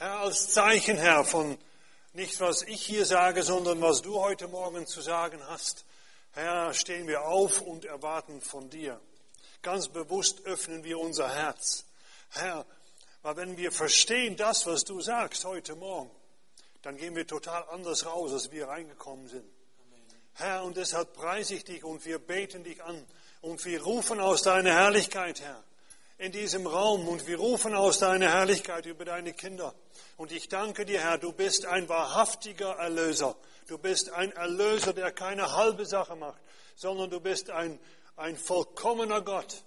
Herr, als Zeichen, Herr, von nicht was ich hier sage, sondern was du heute Morgen zu sagen hast. Herr, stehen wir auf und erwarten von dir. Ganz bewusst öffnen wir unser Herz. Herr, weil wenn wir verstehen das, was du sagst heute Morgen, dann gehen wir total anders raus, als wir reingekommen sind. Herr, und deshalb preise ich dich und wir beten dich an und wir rufen aus deiner Herrlichkeit, Herr, in diesem Raum und wir rufen aus deiner Herrlichkeit über deine Kinder. Und ich danke dir, Herr, du bist ein wahrhaftiger Erlöser. Du bist ein Erlöser, der keine halbe Sache macht, sondern du bist ein, ein vollkommener Gott.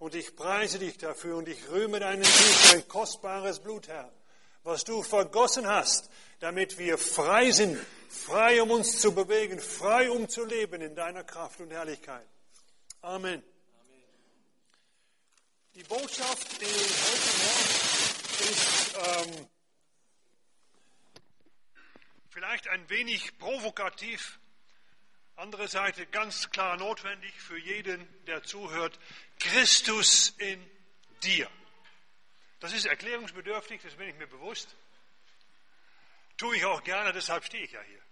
Und ich preise dich dafür und ich rühme deinen Sieg, dein kostbares Blut, Herr, was du vergossen hast, damit wir frei sind, frei um uns zu bewegen, frei um zu leben in deiner Kraft und Herrlichkeit. Amen. Die Botschaft heute Morgen ist ähm, vielleicht ein wenig provokativ, andere Seite ganz klar notwendig für jeden, der zuhört. Christus in dir. Das ist erklärungsbedürftig, das bin ich mir bewusst. Tue ich auch gerne, deshalb stehe ich ja hier.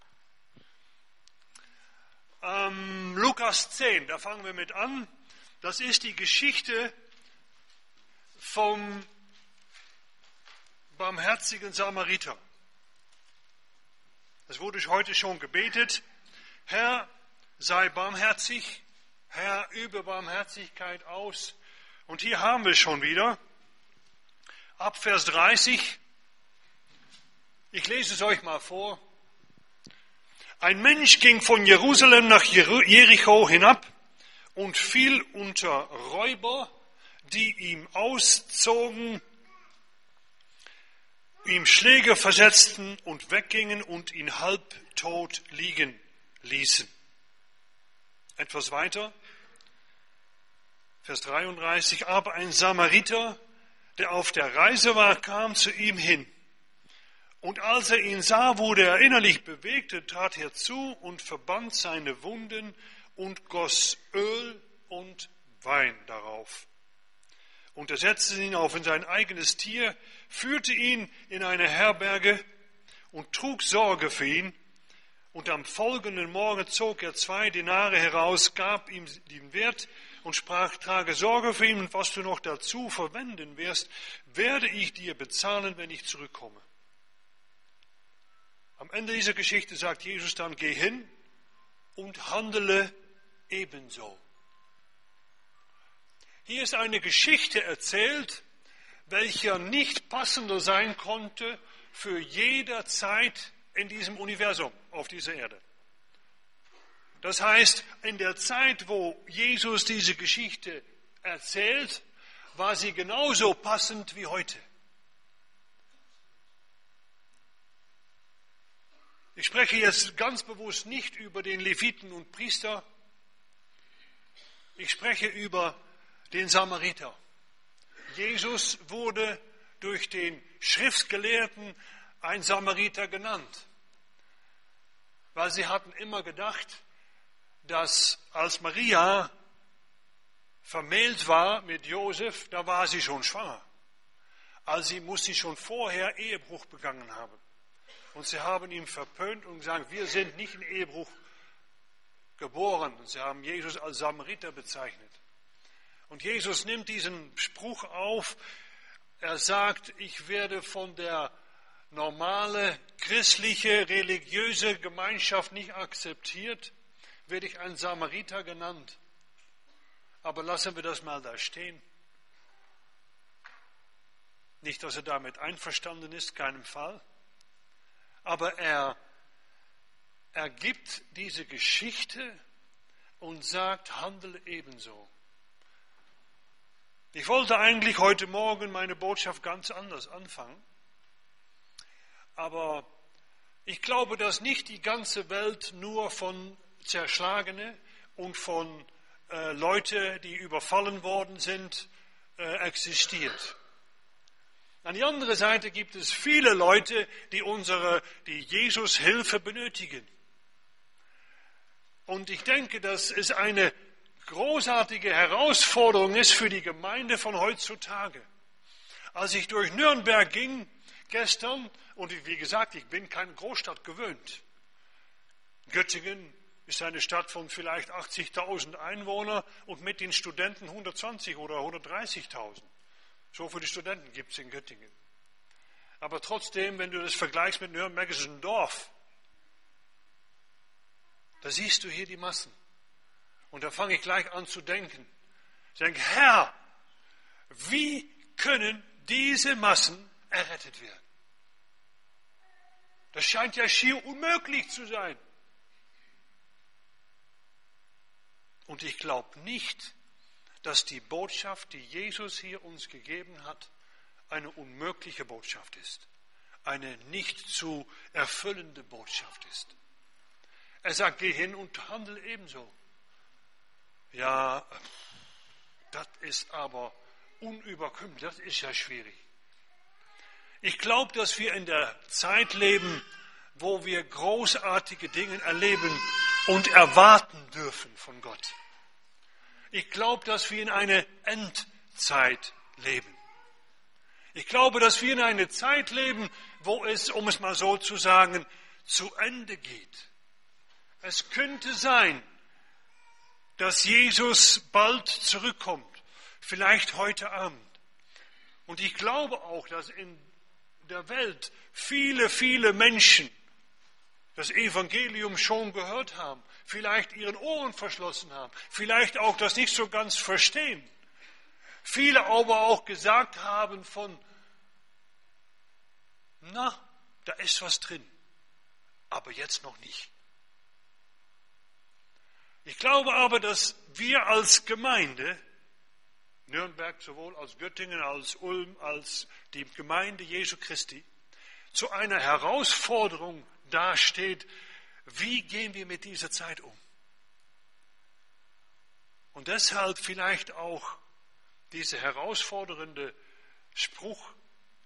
Ähm, Lukas 10, da fangen wir mit an. Das ist die Geschichte vom barmherzigen Samariter. Es wurde heute schon gebetet, Herr, sei barmherzig, Herr, übe Barmherzigkeit aus. Und hier haben wir schon wieder, ab Vers 30, ich lese es euch mal vor. Ein Mensch ging von Jerusalem nach Jericho hinab und fiel unter Räuber, die ihm auszogen ihm Schläge versetzten und weggingen und ihn halbtot liegen ließen. Etwas weiter, Vers 33, aber ein Samariter, der auf der Reise war, kam zu ihm hin. Und als er ihn sah, wurde er innerlich bewegt, trat herzu und verband seine Wunden und goss Öl und Wein darauf und er setzte ihn auf in sein eigenes Tier, führte ihn in eine Herberge und trug Sorge für ihn. Und am folgenden Morgen zog er zwei Denare heraus, gab ihm den Wert und sprach, trage Sorge für ihn und was du noch dazu verwenden wirst, werde ich dir bezahlen, wenn ich zurückkomme. Am Ende dieser Geschichte sagt Jesus dann, geh hin und handele ebenso. Hier ist eine Geschichte erzählt, welcher nicht passender sein konnte für jeder Zeit in diesem Universum auf dieser Erde. Das heißt, in der Zeit, wo Jesus diese Geschichte erzählt, war sie genauso passend wie heute. Ich spreche jetzt ganz bewusst nicht über den Leviten und Priester. Ich spreche über den Samariter. Jesus wurde durch den Schriftgelehrten ein Samariter genannt, weil sie hatten immer gedacht, dass als Maria vermählt war mit Josef, da war sie schon schwanger. Also muss sie schon vorher Ehebruch begangen haben. Und sie haben ihn verpönt und gesagt, wir sind nicht in Ehebruch geboren. Und sie haben Jesus als Samariter bezeichnet. Und Jesus nimmt diesen Spruch auf. Er sagt, ich werde von der normale christliche, religiöse Gemeinschaft nicht akzeptiert, werde ich ein Samariter genannt. Aber lassen wir das mal da stehen. Nicht, dass er damit einverstanden ist, keinem Fall. Aber er, er gibt diese Geschichte und sagt, handle ebenso. Ich wollte eigentlich heute Morgen meine Botschaft ganz anders anfangen. Aber ich glaube, dass nicht die ganze Welt nur von Zerschlagene und von äh, Leuten, die überfallen worden sind, äh, existiert. An die andere Seite gibt es viele Leute, die unsere, die Jesus Hilfe benötigen. Und ich denke, das ist eine großartige Herausforderung ist für die Gemeinde von heutzutage. Als ich durch Nürnberg ging, gestern und wie gesagt, ich bin keine Großstadt gewöhnt. Göttingen ist eine Stadt von vielleicht 80.000 Einwohnern und mit den Studenten 120 oder 130.000. So viele Studenten gibt es in Göttingen. Aber trotzdem, wenn du das vergleichst mit Nürnberg, ist es ein Dorf. Da siehst du hier die Massen. Und da fange ich gleich an zu denken. Ich denke, Herr, wie können diese Massen errettet werden? Das scheint ja schier unmöglich zu sein. Und ich glaube nicht, dass die Botschaft, die Jesus hier uns gegeben hat, eine unmögliche Botschaft ist, eine nicht zu erfüllende Botschaft ist. Er sagt, geh hin und handel ebenso. Ja, das ist aber unüberkömmlich, das ist ja schwierig. Ich glaube, dass wir in der Zeit leben, wo wir großartige Dinge erleben und erwarten dürfen von Gott. Ich glaube, dass wir in eine Endzeit leben. Ich glaube, dass wir in eine Zeit leben, wo es, um es mal so zu sagen, zu Ende geht. Es könnte sein, dass Jesus bald zurückkommt, vielleicht heute Abend. Und ich glaube auch, dass in der Welt viele, viele Menschen das Evangelium schon gehört haben, vielleicht ihren Ohren verschlossen haben, vielleicht auch das nicht so ganz verstehen. Viele aber auch gesagt haben von, na, da ist was drin, aber jetzt noch nicht. Ich glaube aber, dass wir als Gemeinde, Nürnberg sowohl als Göttingen, als Ulm, als die Gemeinde Jesu Christi, zu einer Herausforderung dasteht, wie gehen wir mit dieser Zeit um? Und deshalb vielleicht auch dieser herausfordernde Spruch,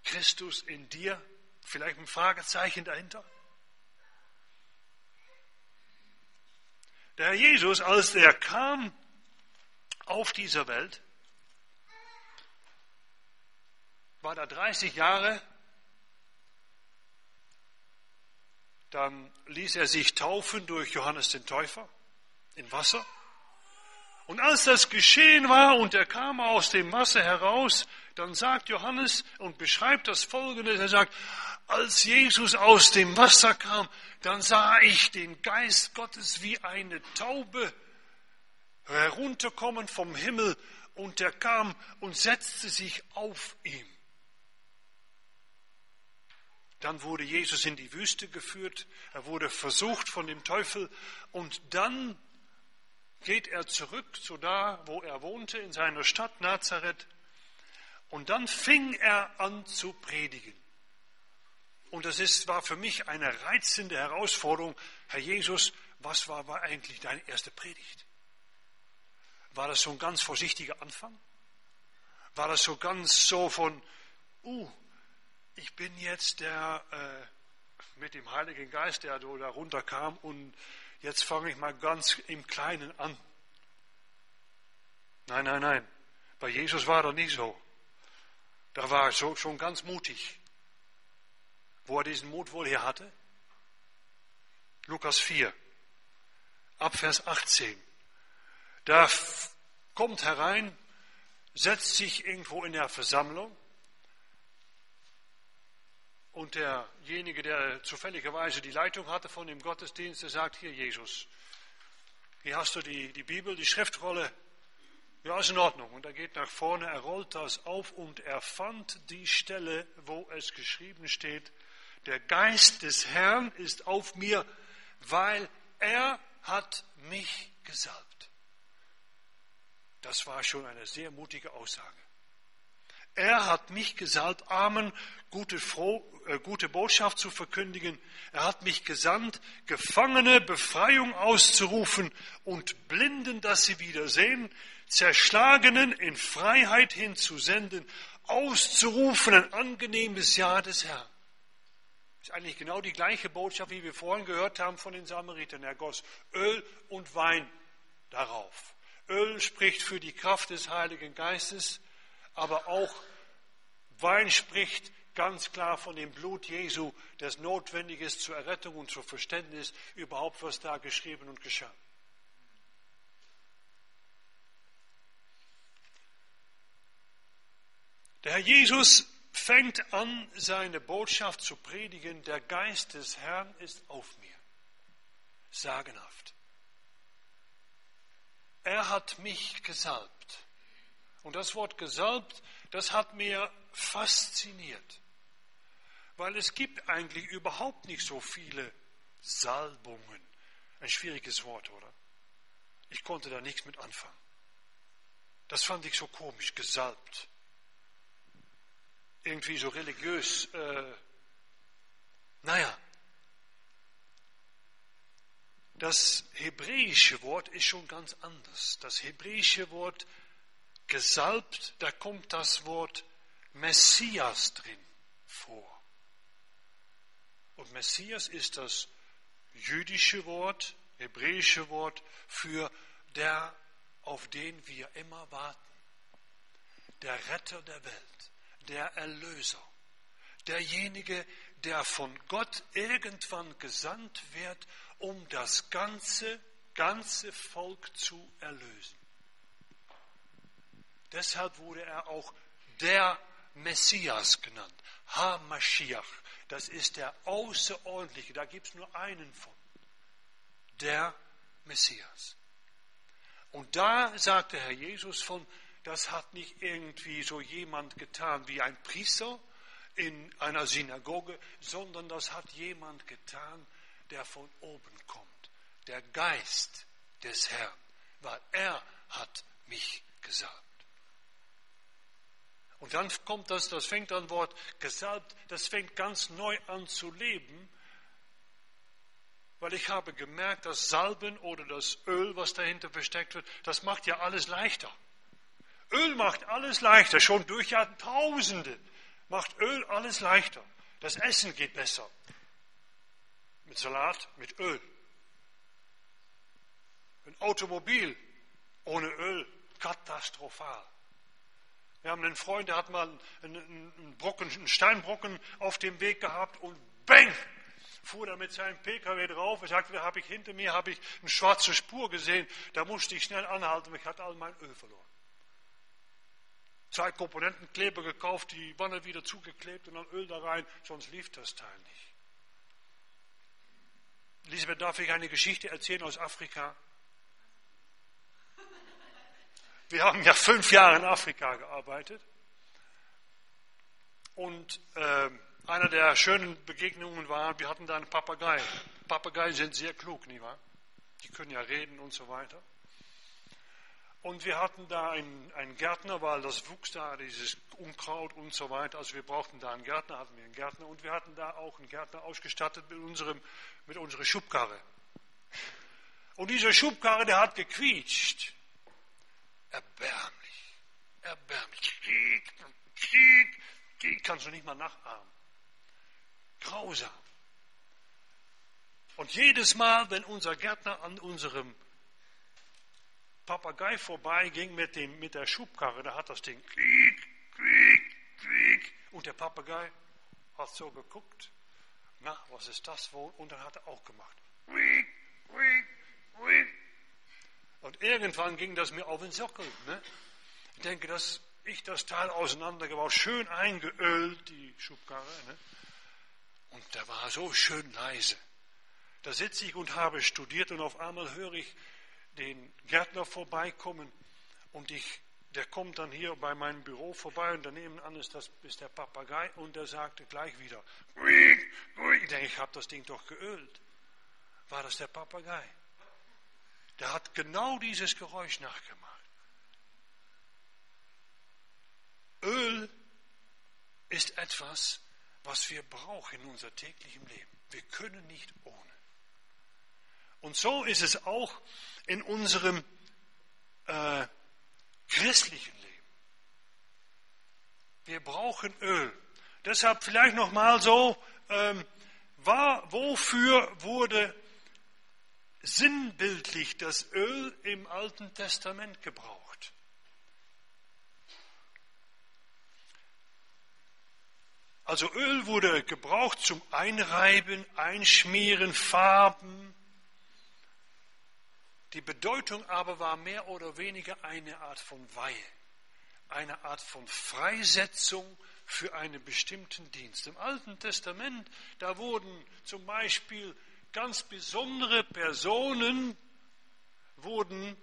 Christus in dir, vielleicht ein Fragezeichen dahinter. Der Herr Jesus, als er kam auf dieser Welt, war da 30 Jahre Dann ließ er sich taufen durch Johannes den Täufer in Wasser. Und als das geschehen war und er kam aus dem Wasser heraus, dann sagt Johannes und beschreibt das Folgende. Er sagt, als Jesus aus dem Wasser kam, dann sah ich den Geist Gottes wie eine Taube herunterkommen vom Himmel und er kam und setzte sich auf ihm. Dann wurde Jesus in die Wüste geführt, er wurde versucht von dem Teufel und dann geht er zurück zu da, wo er wohnte, in seiner Stadt Nazareth. Und dann fing er an zu predigen. Und das ist, war für mich eine reizende Herausforderung. Herr Jesus, was war, war eigentlich deine erste Predigt? War das so ein ganz vorsichtiger Anfang? War das so ganz so von, uh, ich bin jetzt der äh, mit dem Heiligen Geist, der da runterkam und jetzt fange ich mal ganz im Kleinen an. Nein, nein, nein. Bei Jesus war das nicht so. Da war er so, schon ganz mutig. Wo er diesen Mut wohl her hatte? Lukas 4, Abvers 18. Da kommt herein, setzt sich irgendwo in der Versammlung und derjenige, der zufälligerweise die Leitung hatte von dem Gottesdienst, der sagt, hier Jesus, hier hast du die, die Bibel, die Schriftrolle. Ja, ist in Ordnung. Und er geht nach vorne, er rollt das auf und er fand die Stelle, wo es geschrieben steht, der Geist des Herrn ist auf mir, weil er hat mich gesalbt. Das war schon eine sehr mutige Aussage. Er hat mich gesalbt, Armen gute, froh, äh, gute Botschaft zu verkündigen. Er hat mich gesandt, Gefangene Befreiung auszurufen und Blinden, dass sie wieder sehen, Zerschlagenen in Freiheit hinzusenden, auszurufen ein angenehmes Jahr des Herrn. Ist eigentlich genau die gleiche Botschaft, wie wir vorhin gehört haben von den Samaritern. Er goss Öl und Wein darauf. Öl spricht für die Kraft des Heiligen Geistes aber auch Wein spricht ganz klar von dem Blut Jesu, das notwendig ist zur Errettung und zur Verständnis überhaupt, was da geschrieben und geschah. Der Herr Jesus fängt an, seine Botschaft zu predigen, der Geist des Herrn ist auf mir. Sagenhaft. Er hat mich gesalbt. Und das Wort gesalbt, das hat mir fasziniert. Weil es gibt eigentlich überhaupt nicht so viele Salbungen. Ein schwieriges Wort, oder? Ich konnte da nichts mit anfangen. Das fand ich so komisch, gesalbt irgendwie so religiös. Äh, naja, das hebräische Wort ist schon ganz anders. Das hebräische Wort gesalbt, da kommt das Wort Messias drin vor. Und Messias ist das jüdische Wort, hebräische Wort für der, auf den wir immer warten. Der Retter der Welt der Erlöser, derjenige, der von Gott irgendwann gesandt wird, um das ganze, ganze Volk zu erlösen. Deshalb wurde er auch der Messias genannt, Ha-Mashiach. Das ist der Außerordentliche, da gibt es nur einen von, der Messias. Und da sagte Herr Jesus von das hat nicht irgendwie so jemand getan wie ein Priester in einer Synagoge, sondern das hat jemand getan, der von oben kommt. Der Geist des Herrn, weil er hat mich gesalbt. Und dann kommt das, das fängt an Wort gesalbt, das fängt ganz neu an zu leben, weil ich habe gemerkt, das Salben oder das Öl, was dahinter versteckt wird, das macht ja alles leichter. Öl macht alles leichter, schon durch Jahrtausende macht Öl alles leichter. Das Essen geht besser. Mit Salat, mit Öl. Ein Automobil ohne Öl, katastrophal. Wir haben einen Freund, der hat mal einen, Brocken, einen Steinbrocken auf dem Weg gehabt und bang, fuhr er mit seinem PKW drauf. Er sagte, da habe ich hinter mir habe ich eine schwarze Spur gesehen. Da musste ich schnell anhalten, ich hatte all mein Öl verloren zwei Komponentenkleber gekauft, die Wanne wieder zugeklebt und dann Öl da rein, sonst lief das Teil nicht. Elisabeth, darf ich eine Geschichte erzählen aus Afrika? Wir haben ja fünf Jahre in Afrika gearbeitet. Und äh, einer der schönen Begegnungen war, wir hatten da einen Papagei. Papageien sind sehr klug, nicht wahr? Die können ja reden und so weiter. Und wir hatten da einen, einen, Gärtner, weil das wuchs da, dieses Unkraut und so weiter. Also wir brauchten da einen Gärtner, hatten wir einen Gärtner. Und wir hatten da auch einen Gärtner ausgestattet mit, unserem, mit unserer Schubkarre. Und dieser Schubkarre, der hat gequietscht. Erbärmlich. Erbärmlich. Krieg, Krieg, Krieg. Kannst du nicht mal nachahmen. Grausam. Und jedes Mal, wenn unser Gärtner an unserem Papagei vorbeiging mit, dem, mit der Schubkarre, da hat das Ding quiek, quiek, quiek. Und der Papagei hat so geguckt, na, was ist das wohl? Und dann hat er auch gemacht. Quiek, quiek, quiek. Und irgendwann ging das mir auf den Sockel. Ne? Ich denke, dass ich das Teil auseinandergebaut, schön eingeölt, die Schubkarre. Ne? Und der war so schön leise. Da sitze ich und habe studiert und auf einmal höre ich, den Gärtner vorbeikommen und ich, der kommt dann hier bei meinem Büro vorbei und daneben an ist, das, ist der Papagei und der sagte gleich wieder, ich denke, ich habe das Ding doch geölt. War das der Papagei? Der hat genau dieses Geräusch nachgemacht. Öl ist etwas, was wir brauchen in unser täglichem Leben. Wir können nicht ohne. Und so ist es auch in unserem äh, christlichen Leben. Wir brauchen Öl. Deshalb vielleicht nochmal so, ähm, war, wofür wurde sinnbildlich das Öl im Alten Testament gebraucht? Also Öl wurde gebraucht zum Einreiben, Einschmieren, Farben. Die Bedeutung aber war mehr oder weniger eine Art von Weihe, eine Art von Freisetzung für einen bestimmten Dienst. Im Alten Testament, da wurden zum Beispiel ganz besondere Personen wurden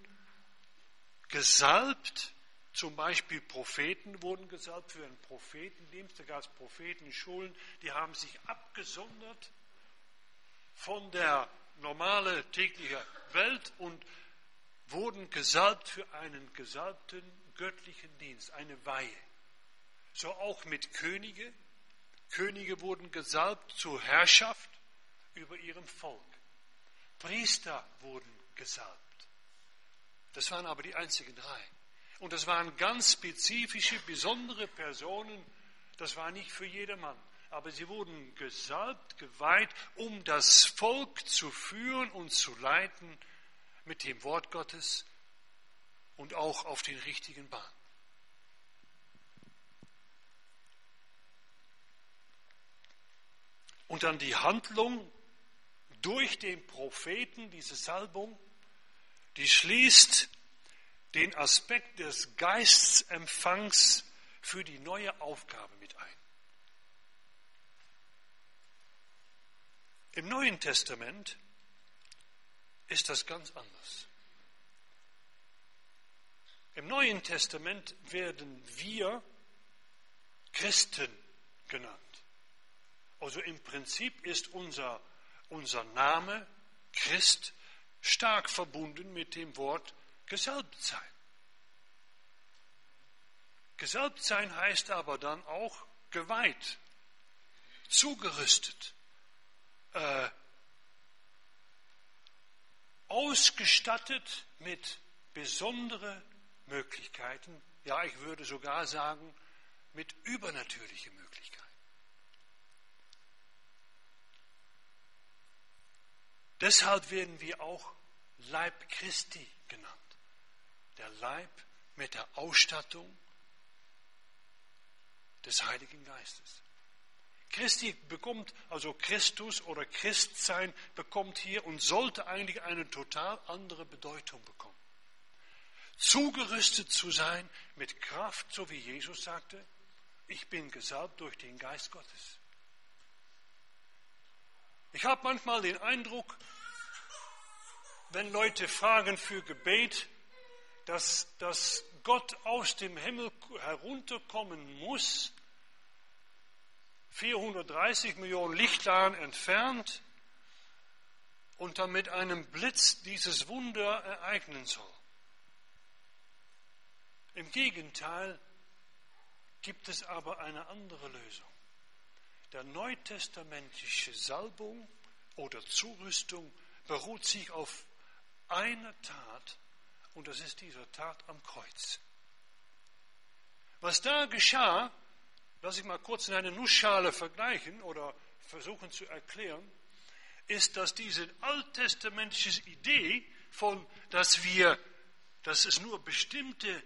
gesalbt, zum Beispiel Propheten wurden gesalbt für einen Prophetendienst, da gab es Prophetenschulen, die haben sich abgesondert von der normalen täglichen Welt und wurden gesalbt für einen gesalbten göttlichen Dienst, eine Weihe. So auch mit Könige. Könige wurden gesalbt zur Herrschaft über ihrem Volk. Priester wurden gesalbt. Das waren aber die einzigen drei. Und das waren ganz spezifische, besondere Personen. Das war nicht für jedermann. Aber sie wurden gesalbt, geweiht, um das Volk zu führen und zu leiten mit dem Wort Gottes und auch auf den richtigen Bahn. Und dann die Handlung durch den Propheten, diese Salbung, die schließt den Aspekt des Geistempfangs für die neue Aufgabe mit ein. Im Neuen Testament ist das ganz anders. Im Neuen Testament werden wir Christen genannt. Also im Prinzip ist unser, unser Name Christ stark verbunden mit dem Wort gesalbt sein. Gesalbt sein heißt aber dann auch geweiht, zugerüstet, äh, ausgestattet mit besonderen Möglichkeiten, ja ich würde sogar sagen mit übernatürlichen Möglichkeiten. Deshalb werden wir auch Leib Christi genannt. Der Leib mit der Ausstattung des Heiligen Geistes. Christi bekommt, also Christus oder Christsein bekommt hier und sollte eigentlich eine total andere Bedeutung bekommen. Zugerüstet zu sein mit Kraft, so wie Jesus sagte, ich bin gesalbt durch den Geist Gottes. Ich habe manchmal den Eindruck, wenn Leute fragen für Gebet, dass, dass Gott aus dem Himmel herunterkommen muss, 430 Millionen Lichtjahren entfernt, und dann mit einem Blitz dieses Wunder ereignen soll. Im Gegenteil gibt es aber eine andere Lösung. Der neutestamentliche Salbung oder Zurüstung beruht sich auf einer Tat und das ist diese Tat am Kreuz. Was da geschah, lass ich mal kurz in eine Nussschale vergleichen oder versuchen zu erklären, ist, dass diese alttestamentische Idee von, dass wir, dass es nur bestimmte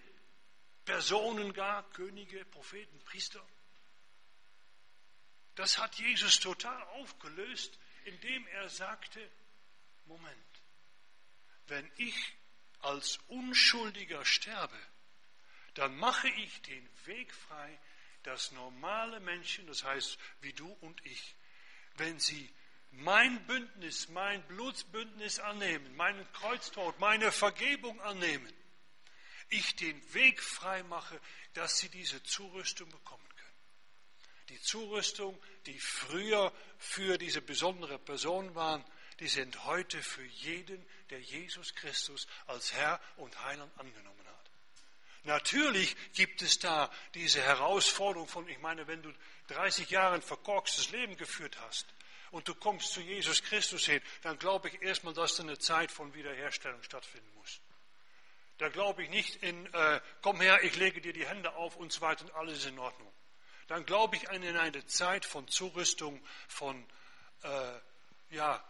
Personen gab, Könige, Propheten, Priester, das hat Jesus total aufgelöst, indem er sagte, Moment, wenn ich als Unschuldiger sterbe, dann mache ich den Weg frei, dass normale Menschen, das heißt wie du und ich, wenn sie mein Bündnis, mein Blutsbündnis annehmen, meinen Kreuztod, meine Vergebung annehmen, ich den Weg frei mache, dass sie diese Zurüstung bekommen können. Die Zurüstung, die früher für diese besondere Person waren, die sind heute für jeden, der Jesus Christus als Herr und Heiland angenommen hat. Natürlich gibt es da diese Herausforderung von, ich meine, wenn du 30 Jahre ein verkorkstes Leben geführt hast und du kommst zu Jesus Christus hin, dann glaube ich erstmal, dass da eine Zeit von Wiederherstellung stattfinden muss. Da glaube ich nicht in, äh, komm her, ich lege dir die Hände auf und so weiter und alles ist in Ordnung. Dann glaube ich in eine Zeit von Zurüstung, von äh, ja,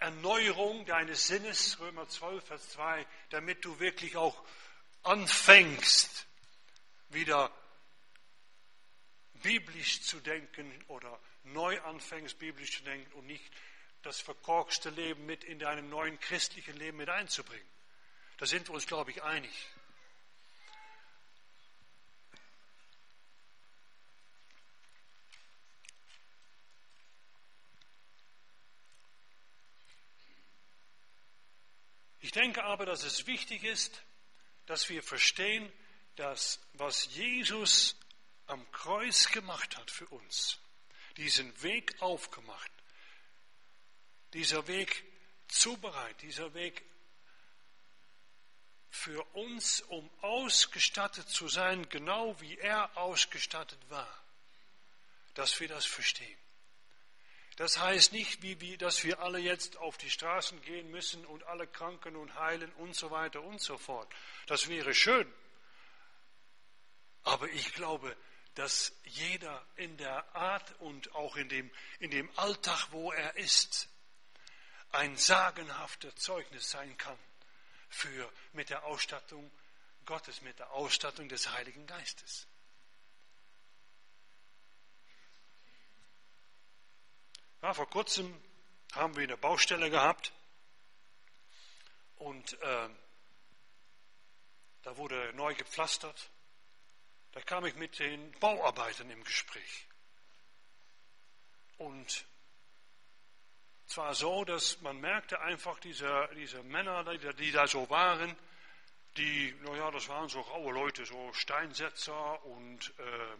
Erneuerung deines Sinnes, Römer 12, Vers 2, damit du wirklich auch anfängst, wieder biblisch zu denken oder neu anfängst, biblisch zu denken und nicht das verkorkste Leben mit in deinem neuen christlichen Leben mit einzubringen. Da sind wir uns, glaube ich, einig. Ich denke aber, dass es wichtig ist, dass wir verstehen, dass was Jesus am Kreuz gemacht hat für uns, diesen Weg aufgemacht, dieser Weg zubereitet, dieser Weg für uns, um ausgestattet zu sein, genau wie er ausgestattet war, dass wir das verstehen. Das heißt nicht, wie, wie, dass wir alle jetzt auf die Straßen gehen müssen und alle Kranken und heilen und so weiter und so fort. Das wäre schön. Aber ich glaube, dass jeder in der Art und auch in dem, in dem Alltag, wo er ist, ein sagenhafter Zeugnis sein kann für mit der Ausstattung Gottes, mit der Ausstattung des Heiligen Geistes. Ja, vor kurzem haben wir eine Baustelle gehabt und äh, da wurde neu gepflastert. Da kam ich mit den Bauarbeitern im Gespräch. Und zwar so, dass man merkte einfach, diese, diese Männer, die, die da so waren, die, naja, das waren so raue Leute, so Steinsetzer und, äh,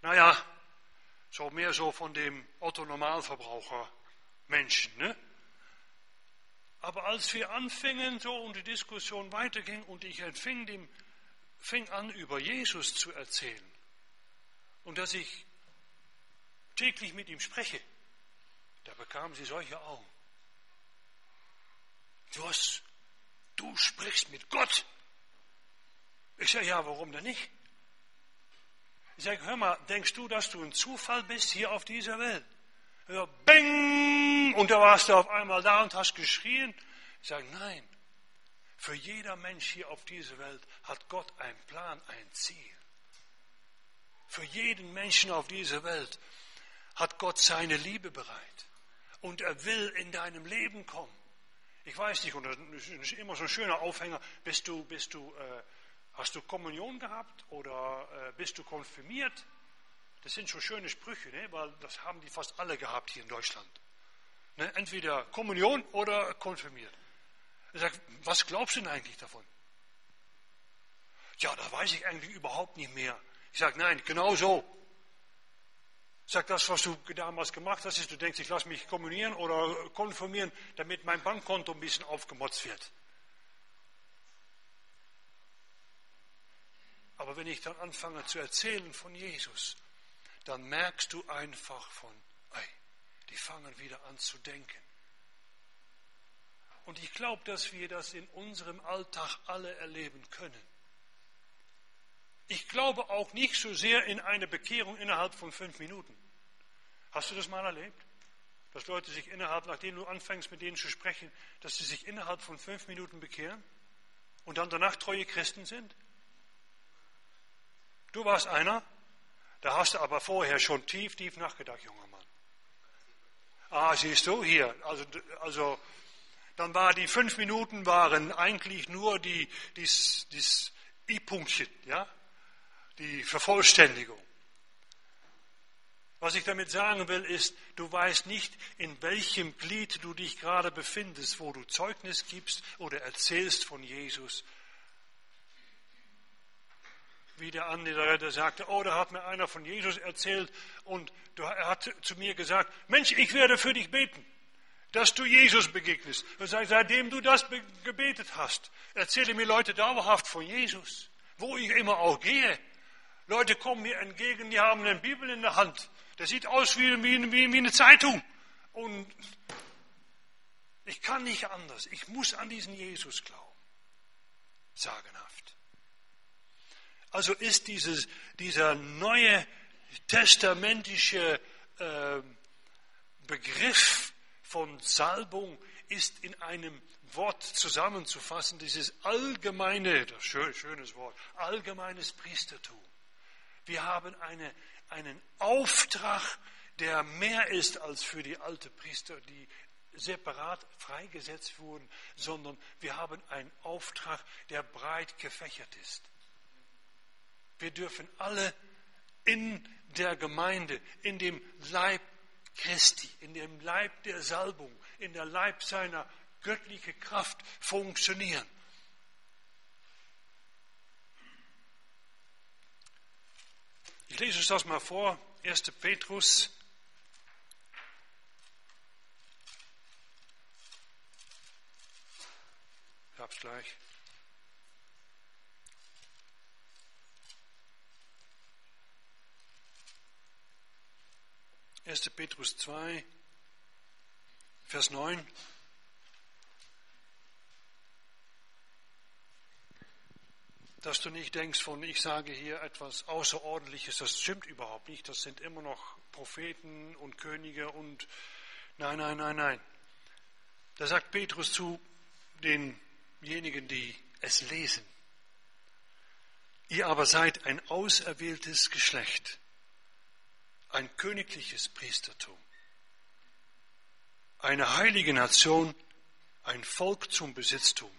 naja, so mehr so von dem Otto-Normalverbraucher Menschen. Ne? Aber als wir anfingen so und die Diskussion weiterging und ich fing, dem, fing an, über Jesus zu erzählen und dass ich täglich mit ihm spreche, da bekamen sie solche Augen. Was? Du sprichst mit Gott? Ich sage, ja, warum denn nicht? Ich sage, hör mal, denkst du, dass du ein Zufall bist hier auf dieser Welt? Ja, bing! Und da warst du auf einmal da und hast geschrien. Ich sage, nein. Für jeder Mensch hier auf dieser Welt hat Gott einen Plan, ein Ziel. Für jeden Menschen auf dieser Welt hat Gott seine Liebe bereit. Und er will in deinem Leben kommen. Ich weiß nicht, und das ist immer so ein schöner Aufhänger, bist du, bist du äh, Hast du Kommunion gehabt oder äh, bist du konfirmiert? Das sind schon schöne Sprüche, ne? weil das haben die fast alle gehabt hier in Deutschland. Ne? Entweder Kommunion oder konfirmiert. Er sagt, was glaubst du denn eigentlich davon? Ja, da weiß ich eigentlich überhaupt nicht mehr. Ich sage, nein, genau so. Sag das, was du damals gemacht hast, ist, du denkst, ich lasse mich kommunieren oder konfirmieren, damit mein Bankkonto ein bisschen aufgemotzt wird. Aber wenn ich dann anfange zu erzählen von Jesus, dann merkst du einfach von, ey, die fangen wieder an zu denken. Und ich glaube, dass wir das in unserem Alltag alle erleben können. Ich glaube auch nicht so sehr in eine Bekehrung innerhalb von fünf Minuten. Hast du das mal erlebt? Dass Leute sich innerhalb, nachdem du anfängst mit denen zu sprechen, dass sie sich innerhalb von fünf Minuten bekehren und dann danach treue Christen sind? Du warst einer, da hast du aber vorher schon tief, tief nachgedacht, junger Mann. Ah, siehst du, hier, also, also dann war die fünf Minuten waren eigentlich nur die, dies, dies I-Punktchen, ja, die Vervollständigung. Was ich damit sagen will, ist, du weißt nicht, in welchem Glied du dich gerade befindest, wo du Zeugnis gibst oder erzählst von Jesus wie der andere, der sagte, oh, da hat mir einer von Jesus erzählt und er hat zu mir gesagt, Mensch, ich werde für dich beten, dass du Jesus begegnest. Und sage, seitdem du das gebetet hast, erzähle mir Leute dauerhaft von Jesus, wo ich immer auch gehe. Leute kommen mir entgegen, die haben eine Bibel in der Hand. Der sieht aus wie, wie, wie eine Zeitung. Und ich kann nicht anders. Ich muss an diesen Jesus glauben. Sagenhaft. Also ist dieses, dieser neue testamentische äh, Begriff von Salbung ist in einem Wort zusammenzufassen, dieses allgemeine, das schön, schönes Wort, allgemeines Priestertum. Wir haben eine, einen Auftrag, der mehr ist als für die alten Priester, die separat freigesetzt wurden, sondern wir haben einen Auftrag, der breit gefächert ist. Wir dürfen alle in der Gemeinde, in dem Leib Christi, in dem Leib der Salbung, in der Leib seiner göttlichen Kraft funktionieren. Ich lese euch das mal vor, 1. Petrus Ich hab's gleich. Erste Petrus 2, Vers 9. Dass du nicht denkst von, ich sage hier etwas Außerordentliches, das stimmt überhaupt nicht. Das sind immer noch Propheten und Könige und nein, nein, nein, nein. Da sagt Petrus zu den diejenigen, die es lesen. Ihr aber seid ein auserwähltes Geschlecht, ein königliches Priestertum, eine heilige Nation, ein Volk zum Besitztum,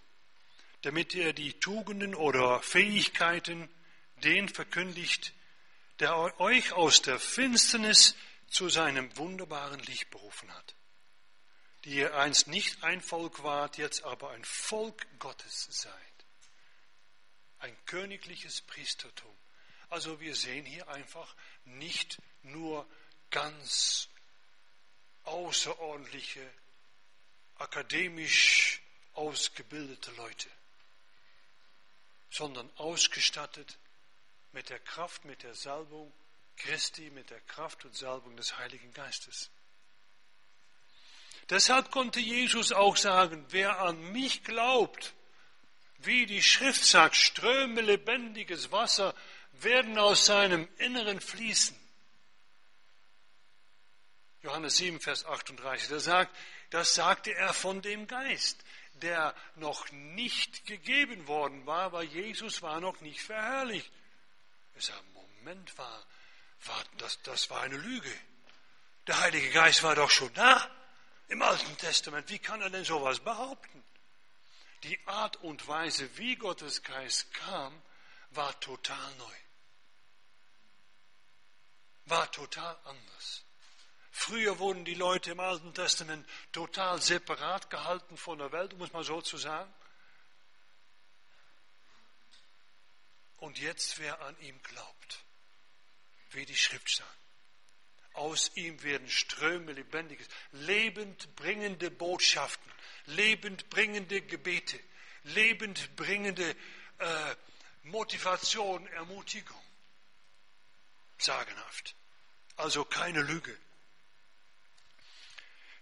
damit ihr die Tugenden oder Fähigkeiten den verkündigt, der euch aus der Finsternis zu seinem wunderbaren Licht berufen hat die ihr einst nicht ein Volk wart, jetzt aber ein Volk Gottes seid. Ein königliches Priestertum. Also wir sehen hier einfach nicht nur ganz außerordentliche, akademisch ausgebildete Leute, sondern ausgestattet mit der Kraft, mit der Salbung Christi, mit der Kraft und Salbung des Heiligen Geistes. Deshalb konnte Jesus auch sagen, wer an mich glaubt, wie die Schrift sagt, Ströme lebendiges Wasser werden aus seinem Inneren fließen. Johannes 7, Vers 38, da sagt, das sagte er von dem Geist, der noch nicht gegeben worden war, weil Jesus war noch nicht verherrlicht. Ich sage, Moment, war, war, das, das war eine Lüge. Der Heilige Geist war doch schon da im Alten Testament. Wie kann er denn sowas behaupten? Die Art und Weise, wie Gottes Geist kam, war total neu. War total anders. Früher wurden die Leute im Alten Testament total separat gehalten von der Welt, muss man so zu sagen. Und jetzt, wer an ihm glaubt, wie die Schrift sagt, aus ihm werden Ströme lebendiges, lebendbringende Botschaften, lebendbringende Gebete, lebendbringende äh, Motivation, Ermutigung. Sagenhaft. Also keine Lüge.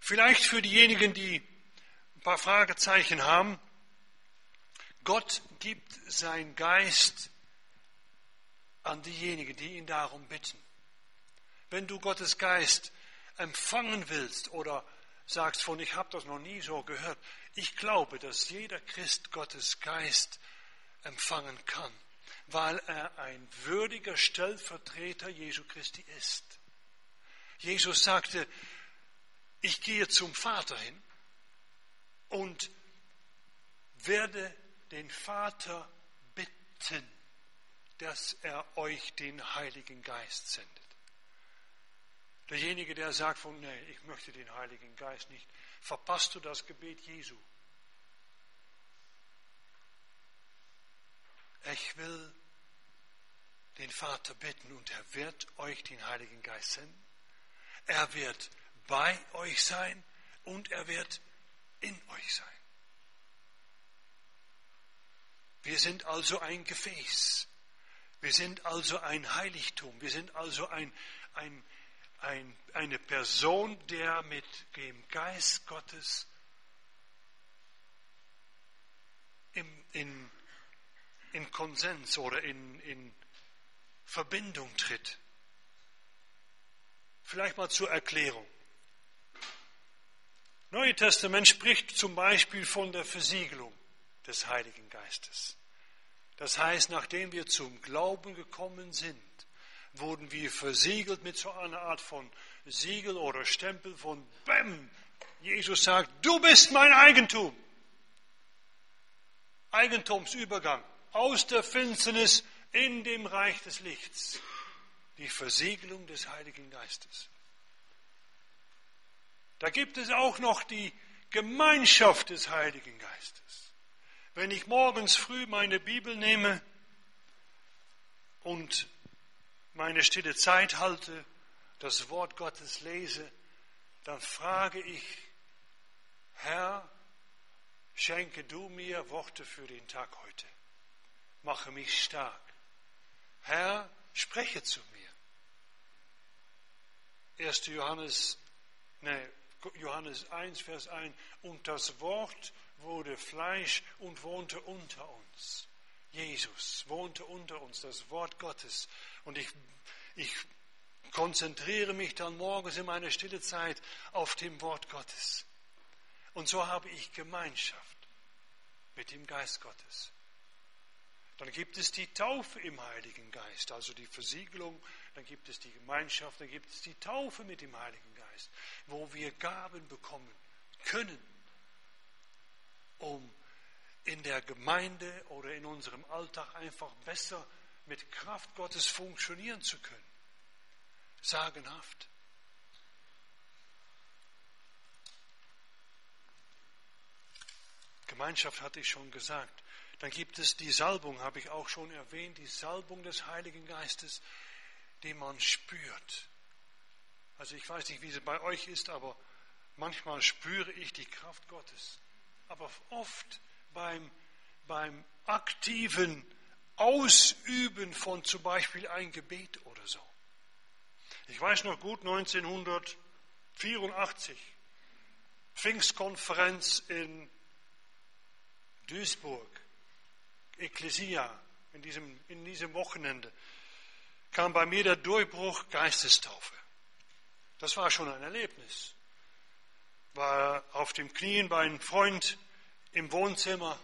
Vielleicht für diejenigen, die ein paar Fragezeichen haben, Gott gibt sein Geist an diejenigen, die ihn darum bitten wenn du Gottes Geist empfangen willst oder sagst von, ich habe das noch nie so gehört, ich glaube, dass jeder Christ Gottes Geist empfangen kann, weil er ein würdiger Stellvertreter Jesu Christi ist. Jesus sagte, ich gehe zum Vater hin und werde den Vater bitten, dass er euch den Heiligen Geist sendet. Derjenige, der sagt von, nee, ich möchte den Heiligen Geist nicht, verpasst du das Gebet Jesu. Ich will den Vater bitten und er wird euch den Heiligen Geist senden. Er wird bei euch sein und er wird in euch sein. Wir sind also ein Gefäß. Wir sind also ein Heiligtum. Wir sind also ein, ein, ein, eine Person, der mit dem Geist Gottes im, in, in Konsens oder in, in Verbindung tritt. Vielleicht mal zur Erklärung. Neue Testament spricht zum Beispiel von der Versiegelung des Heiligen Geistes. Das heißt, nachdem wir zum Glauben gekommen sind, wurden wir versiegelt mit so einer Art von Siegel oder Stempel von Bäm. Jesus sagt, du bist mein Eigentum. Eigentumsübergang aus der Finsternis in dem Reich des Lichts. Die Versiegelung des Heiligen Geistes. Da gibt es auch noch die Gemeinschaft des Heiligen Geistes. Wenn ich morgens früh meine Bibel nehme und meine stille Zeit halte, das Wort Gottes lese, dann frage ich, Herr, schenke du mir Worte für den Tag heute. Mache mich stark. Herr, spreche zu mir. 1. Johannes, nee, Johannes 1, Vers 1. Und das Wort wurde Fleisch und wohnte unter uns. Jesus wohnte unter uns, das Wort Gottes. Und ich, ich konzentriere mich dann morgens in meiner stille Zeit auf dem Wort Gottes. Und so habe ich Gemeinschaft mit dem Geist Gottes. Dann gibt es die Taufe im Heiligen Geist, also die Versiegelung, dann gibt es die Gemeinschaft, dann gibt es die Taufe mit dem Heiligen Geist, wo wir Gaben bekommen können, um in der Gemeinde oder in unserem Alltag einfach besser mit Kraft Gottes funktionieren zu können. Sagenhaft. Gemeinschaft hatte ich schon gesagt. Dann gibt es die Salbung, habe ich auch schon erwähnt, die Salbung des Heiligen Geistes, die man spürt. Also ich weiß nicht, wie es bei euch ist, aber manchmal spüre ich die Kraft Gottes. Aber oft beim, beim aktiven Ausüben von zum Beispiel ein Gebet oder so. Ich weiß noch gut, 1984, Pfingstkonferenz in Duisburg, Ekklesia, in diesem, in diesem Wochenende, kam bei mir der Durchbruch Geistestaufe. Das war schon ein Erlebnis. War auf dem Knien bei einem Freund im Wohnzimmer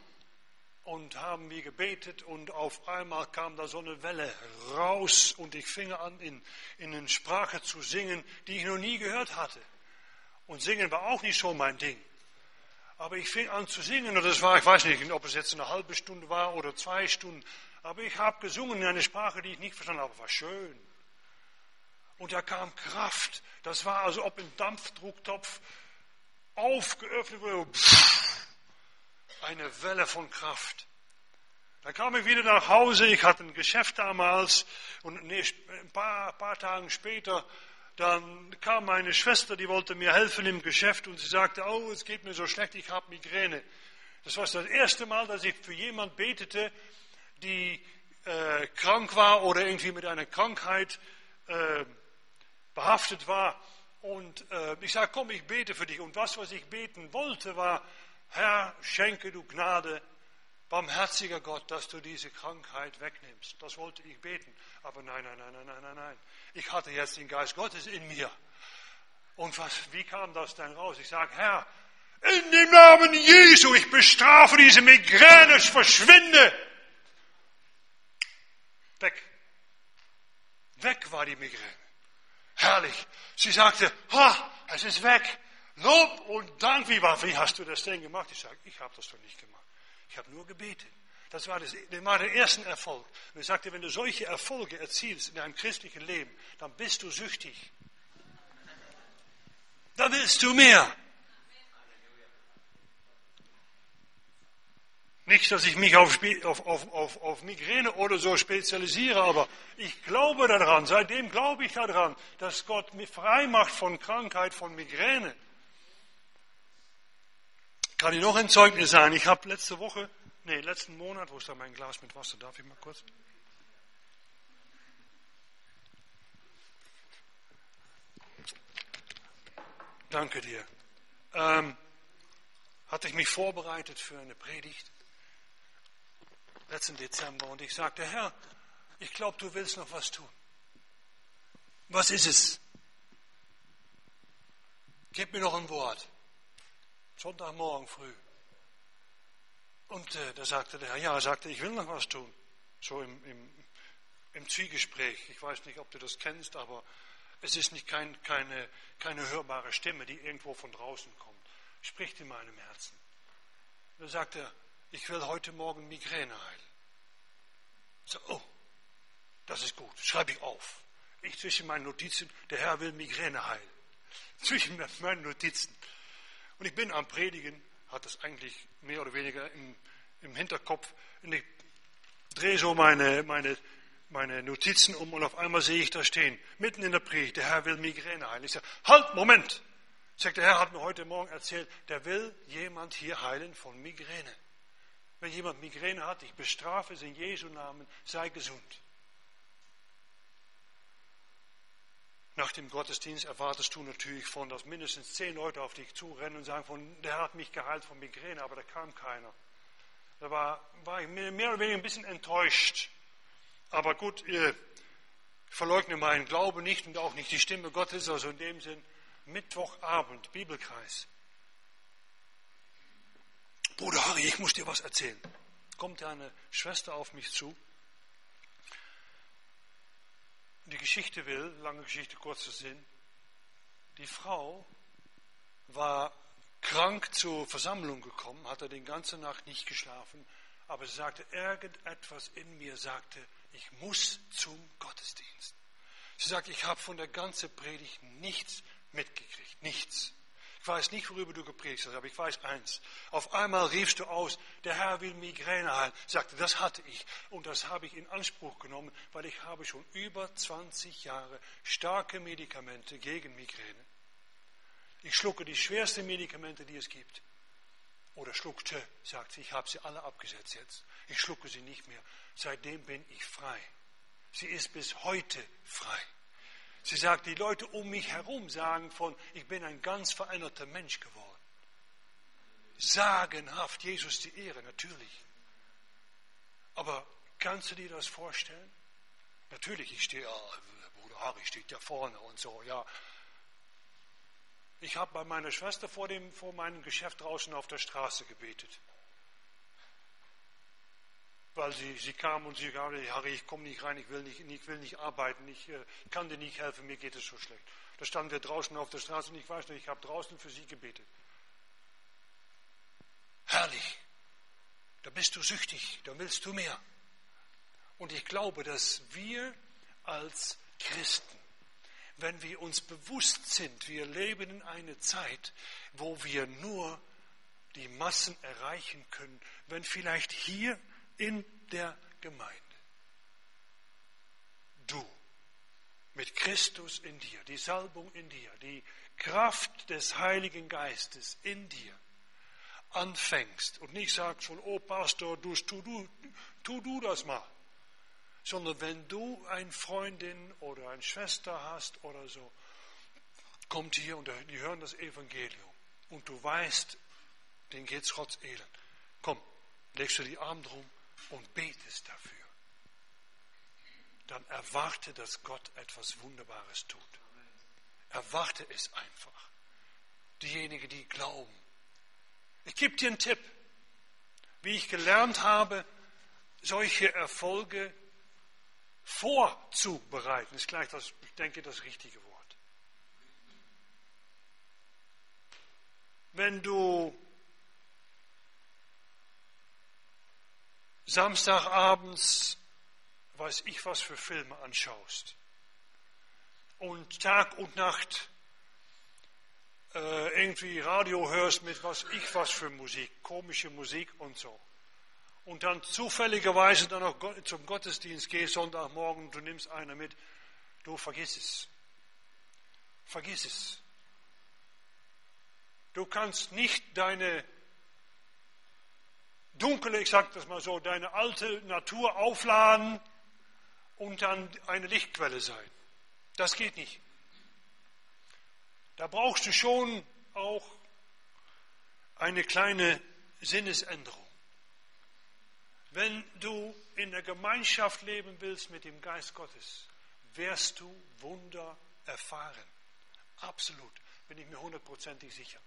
und haben wir gebetet und auf einmal kam da so eine Welle raus und ich fing an in, in eine Sprache zu singen, die ich noch nie gehört hatte. Und singen war auch nicht so mein Ding. Aber ich fing an zu singen und das war, ich weiß nicht, ob es jetzt eine halbe Stunde war oder zwei Stunden, aber ich habe gesungen in einer Sprache, die ich nicht verstanden habe, war schön. Und da kam Kraft. Das war also, ob ein Dampfdrucktopf aufgeöffnet wurde. Eine Welle von Kraft. Dann kam ich wieder nach Hause. Ich hatte ein Geschäft damals. Und ein paar, paar Tage später dann kam meine Schwester, die wollte mir helfen im Geschäft und sie sagte, oh, es geht mir so schlecht, ich habe Migräne. Das war das erste Mal, dass ich für jemand betete, die äh, krank war oder irgendwie mit einer Krankheit äh, behaftet war. Und äh, ich sagte, komm, ich bete für dich. Und was, was ich beten wollte, war, Herr, schenke du Gnade, barmherziger Gott, dass du diese Krankheit wegnimmst. Das wollte ich beten. Aber nein, nein, nein, nein, nein, nein. Ich hatte jetzt den Geist Gottes in mir. Und was, wie kam das dann raus? Ich sage, Herr, in dem Namen Jesu, ich bestrafe diese Migräne, verschwinde. Weg. Weg war die Migräne. Herrlich. Sie sagte, ha, es ist weg. Lob und Dank. Wie, war, wie hast du das denn gemacht? Ich sage, ich habe das doch nicht gemacht. Ich habe nur gebetet. Das war, das, das war der erste Erfolg. Und ich sagte, wenn du solche Erfolge erzielst in deinem christlichen Leben, dann bist du süchtig. Da willst du mehr. Nicht, dass ich mich auf, auf, auf, auf, Migräne oder so spezialisiere, aber ich glaube daran, seitdem glaube ich daran, dass Gott mich frei macht von Krankheit, von Migräne. Kann ich noch ein Zeugnis sagen? Ich habe letzte Woche Nee, letzten Monat, wo ist da mein Glas mit Wasser? Darf ich mal kurz? Danke dir. Ähm, hatte ich mich vorbereitet für eine Predigt letzten Dezember und ich sagte, Herr, ich glaube, du willst noch was tun. Was ist es? Gib mir noch ein Wort. Sonntagmorgen früh. Und äh, da sagte der Herr, ja, er sagte, ich will noch was tun. So im, im im Zwiegespräch. Ich weiß nicht, ob du das kennst, aber es ist nicht kein, keine, keine hörbare Stimme, die irgendwo von draußen kommt. Spricht in meinem Herzen. Da sagt er, ich will heute Morgen Migräne heilen. Ich sage, oh, das ist gut, schreibe ich auf. Ich zwischen meinen Notizen, der Herr will Migräne heilen. Zwischen meinen Notizen. Und ich bin am Predigen, hat das eigentlich mehr oder weniger im, im Hinterkopf. Und ich drehe so meine, meine, meine Notizen um und auf einmal sehe ich da stehen, mitten in der Predigt, der Herr will Migräne heilen. Ich sage, halt, Moment! Sagt, der Herr hat mir heute Morgen erzählt, der will jemand hier heilen von Migräne. Wenn jemand Migräne hat, ich bestrafe es in Jesu Namen, sei gesund. Nach dem Gottesdienst erwartest du natürlich von, dass mindestens zehn Leute auf dich zurennen und sagen, von, der hat mich geheilt von Migräne, aber da kam keiner. Da war, war ich mehr oder weniger ein bisschen enttäuscht. Aber gut, ich verleugne meinen Glauben nicht und auch nicht die Stimme Gottes, also in dem Sinn, Mittwochabend, Bibelkreis. Bruder Harry, ich muss dir was erzählen. Kommt eine Schwester auf mich zu. Die Geschichte will, lange Geschichte, kurzer Sinn. Die Frau war krank zur Versammlung gekommen, hatte den ganzen Nacht nicht geschlafen, aber sie sagte, irgendetwas in mir sagte, ich muss zum Gottesdienst. Sie sagte, ich habe von der ganzen Predigt nichts mitgekriegt. Nichts. Ich weiß nicht, worüber du gepredigt hast, aber ich weiß eins. Auf einmal riefst du aus, der Herr will Migräne heilen. Sagte, das hatte ich. Und das habe ich in Anspruch genommen, weil ich habe schon über 20 Jahre starke Medikamente gegen Migräne. Ich schlucke die schwersten Medikamente, die es gibt. Oder schluckte, sagt sie, ich habe sie alle abgesetzt jetzt. Ich schlucke sie nicht mehr. Seitdem bin ich frei. Sie ist bis heute frei. Sie sagt, die Leute um mich herum sagen von, ich bin ein ganz veränderter Mensch geworden. Sagenhaft, Jesus die Ehre, natürlich. Aber kannst du dir das vorstellen? Natürlich, ich stehe, Bruder Harry steht ja vorne und so, ja. Ich habe bei meiner Schwester vor, dem, vor meinem Geschäft draußen auf der Straße gebetet weil sie, sie kam und sie sagte, Harry, ich komme nicht rein, ich will nicht, ich will nicht arbeiten, ich äh, kann dir nicht helfen, mir geht es so schlecht. Da standen wir draußen auf der Straße und ich weiß nicht, ich habe draußen für sie gebetet. Herrlich, da bist du süchtig, da willst du mehr. Und ich glaube, dass wir als Christen, wenn wir uns bewusst sind, wir leben in einer Zeit, wo wir nur die Massen erreichen können, wenn vielleicht hier in der Gemeinde. Du mit Christus in dir, die Salbung in dir, die Kraft des Heiligen Geistes in dir anfängst und nicht sagst von, oh Pastor, du, tu, du, tu du das mal, sondern wenn du eine Freundin oder eine Schwester hast oder so, kommt hier und die hören das Evangelium und du weißt, denen geht es trotz Elend. Komm, legst du die Arme drum und betest dafür, dann erwarte, dass Gott etwas Wunderbares tut. Erwarte es einfach. Diejenigen, die glauben. Ich gebe dir einen Tipp. Wie ich gelernt habe, solche Erfolge vorzubereiten, ist gleich das, ich denke, das richtige Wort. Wenn du Samstagabends, weiß ich was für Filme anschaust und Tag und Nacht äh, irgendwie Radio hörst mit was ich was für Musik, komische Musik und so. Und dann zufälligerweise dann noch zum Gottesdienst gehst, Sonntagmorgen, du nimmst einer mit, du vergiss es. Vergiss es. Du kannst nicht deine dunkle, ich sage das mal so, deine alte Natur aufladen und dann eine Lichtquelle sein. Das geht nicht. Da brauchst du schon auch eine kleine Sinnesänderung. Wenn du in der Gemeinschaft leben willst mit dem Geist Gottes, wirst du Wunder erfahren. Absolut, bin ich mir hundertprozentig sicher.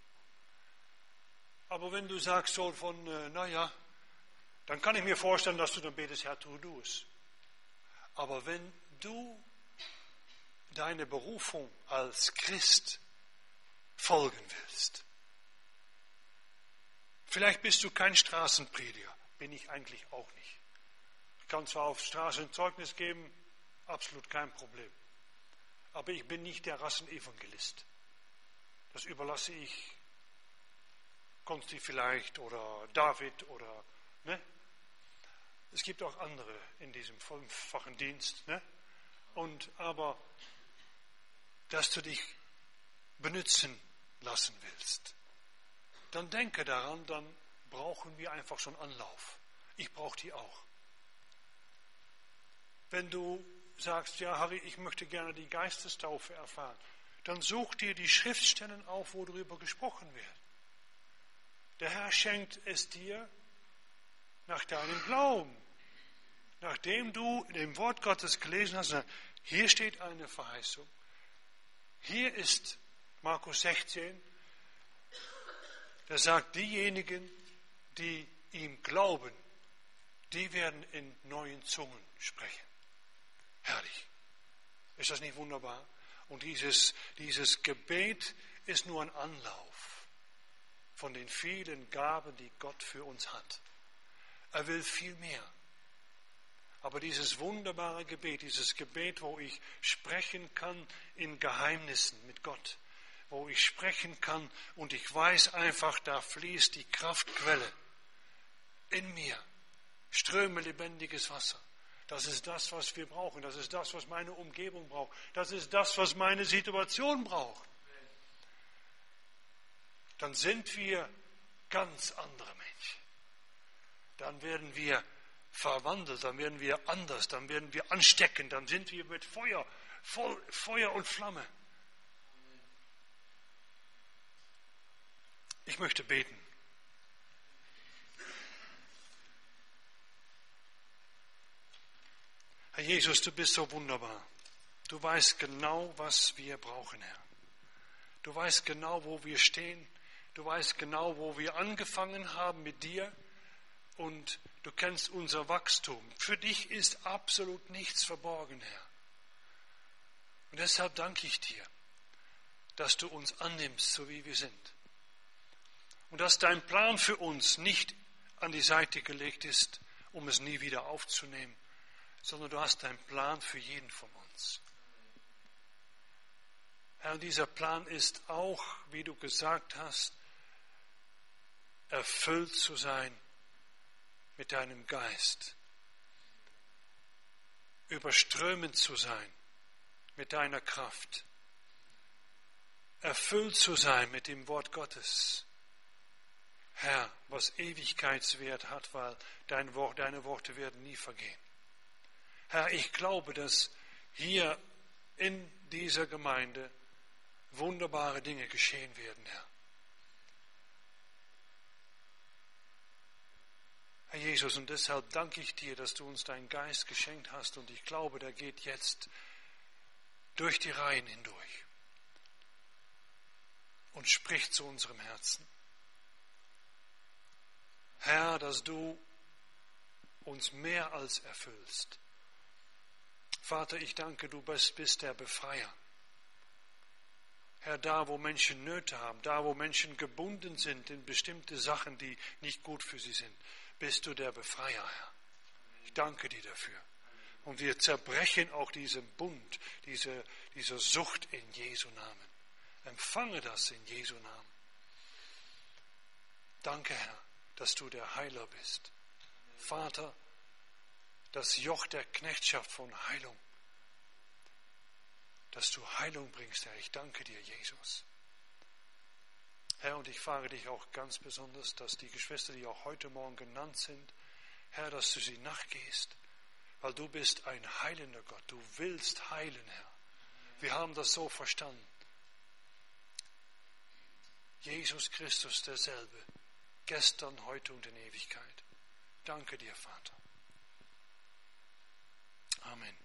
Aber wenn du sagst so von, äh, naja, dann kann ich mir vorstellen, dass du dann betest, Herr, tu du es. Aber wenn du deine Berufung als Christ folgen willst, vielleicht bist du kein Straßenprediger, bin ich eigentlich auch nicht. Ich kann zwar auf Straße ein Zeugnis geben, absolut kein Problem. Aber ich bin nicht der Rassenevangelist. Das überlasse ich Konsti vielleicht oder David oder, ne? Es gibt auch andere in diesem fünffachen Dienst, ne? Und aber, dass du dich benutzen lassen willst, dann denke daran, dann brauchen wir einfach schon Anlauf. Ich brauche die auch. Wenn du sagst, ja, Harry, ich möchte gerne die Geistestaufe erfahren, dann such dir die Schriftstellen auf, wo darüber gesprochen wird. Der Herr schenkt es dir nach deinem Glauben. Nachdem du dem Wort Gottes gelesen hast, hier steht eine Verheißung. Hier ist Markus 16, da sagt diejenigen, die ihm glauben, die werden in neuen Zungen sprechen. Herrlich. Ist das nicht wunderbar? Und dieses, dieses Gebet ist nur ein Anlauf von den vielen Gaben, die Gott für uns hat. Er will viel mehr. Aber dieses wunderbare Gebet, dieses Gebet, wo ich sprechen kann in Geheimnissen mit Gott, wo ich sprechen kann und ich weiß einfach, da fließt die Kraftquelle in mir, Ströme lebendiges Wasser. Das ist das, was wir brauchen. Das ist das, was meine Umgebung braucht. Das ist das, was meine Situation braucht. Dann sind wir ganz andere Menschen. Dann werden wir verwandelt, dann werden wir anders, dann werden wir ansteckend, dann sind wir mit Feuer, voll Feuer und Flamme. Ich möchte beten. Herr Jesus, du bist so wunderbar. Du weißt genau, was wir brauchen, Herr. Du weißt genau, wo wir stehen. Du weißt genau, wo wir angefangen haben mit dir. Und du kennst unser Wachstum. Für dich ist absolut nichts verborgen, Herr. Und deshalb danke ich dir, dass du uns annimmst, so wie wir sind. Und dass dein Plan für uns nicht an die Seite gelegt ist, um es nie wieder aufzunehmen, sondern du hast einen Plan für jeden von uns. Herr, dieser Plan ist auch, wie du gesagt hast, erfüllt zu sein mit deinem Geist, überströmend zu sein mit deiner Kraft, erfüllt zu sein mit dem Wort Gottes. Herr, was Ewigkeitswert hat, weil dein Wort, deine Worte werden nie vergehen. Herr, ich glaube, dass hier in dieser Gemeinde wunderbare Dinge geschehen werden, Herr. Jesus, und deshalb danke ich dir, dass du uns deinen Geist geschenkt hast und ich glaube, der geht jetzt durch die Reihen hindurch und spricht zu unserem Herzen. Herr, dass du uns mehr als erfüllst. Vater, ich danke, du bist, bist der Befreier. Herr, da wo Menschen Nöte haben, da wo Menschen gebunden sind in bestimmte Sachen, die nicht gut für sie sind, bist du der Befreier, Herr. Ich danke dir dafür. Und wir zerbrechen auch diesen Bund, diese, diese Sucht in Jesu Namen. Empfange das in Jesu Namen. Danke, Herr, dass du der Heiler bist. Vater, das Joch der Knechtschaft von Heilung. Dass du Heilung bringst, Herr. Ich danke dir, Jesus. Herr, und ich frage dich auch ganz besonders, dass die Geschwister, die auch heute Morgen genannt sind, Herr, dass du sie nachgehst, weil du bist ein heilender Gott. Du willst heilen, Herr. Wir haben das so verstanden. Jesus Christus derselbe, gestern, heute und in Ewigkeit. Danke dir, Vater. Amen.